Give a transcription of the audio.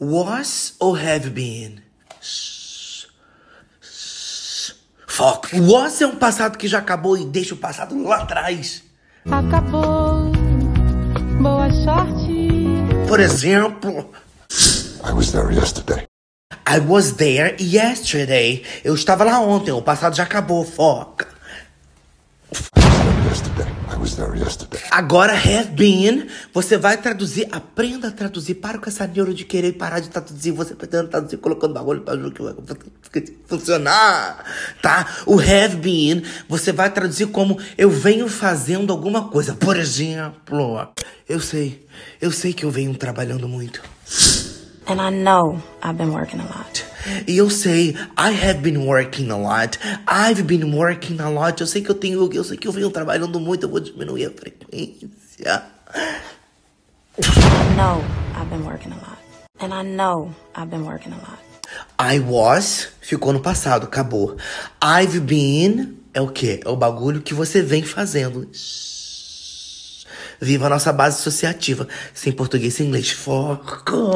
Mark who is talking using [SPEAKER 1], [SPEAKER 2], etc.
[SPEAKER 1] Was or have been? Foco. Was é um passado que já acabou e deixa o passado lá atrás.
[SPEAKER 2] Acabou. Boa sorte.
[SPEAKER 1] Por exemplo,
[SPEAKER 3] I was there yesterday.
[SPEAKER 1] I was there yesterday. Eu estava lá ontem, o passado já acabou, foca.
[SPEAKER 3] Yesterday.
[SPEAKER 1] Agora, have been, você vai traduzir, aprenda a traduzir. Para com essa neuro de querer parar de traduzir. Você pretende traduzir colocando bagulho pra que vai funcionar, tá? O have been, você vai traduzir como eu venho fazendo alguma coisa. Por exemplo, eu sei, eu sei que eu venho trabalhando muito.
[SPEAKER 4] And I know I've been working a lot.
[SPEAKER 1] E eu sei, I have been working a lot. I've been working a lot. Eu sei que eu tenho, eu sei que eu venho trabalhando muito, eu vou diminuir a frequência.
[SPEAKER 4] I know I've been working a lot. And I know I've been working a lot.
[SPEAKER 1] I was ficou no passado, acabou. I've been é o quê? É o bagulho que você vem fazendo. Viva a nossa base associativa. Sem português e inglês. Foco.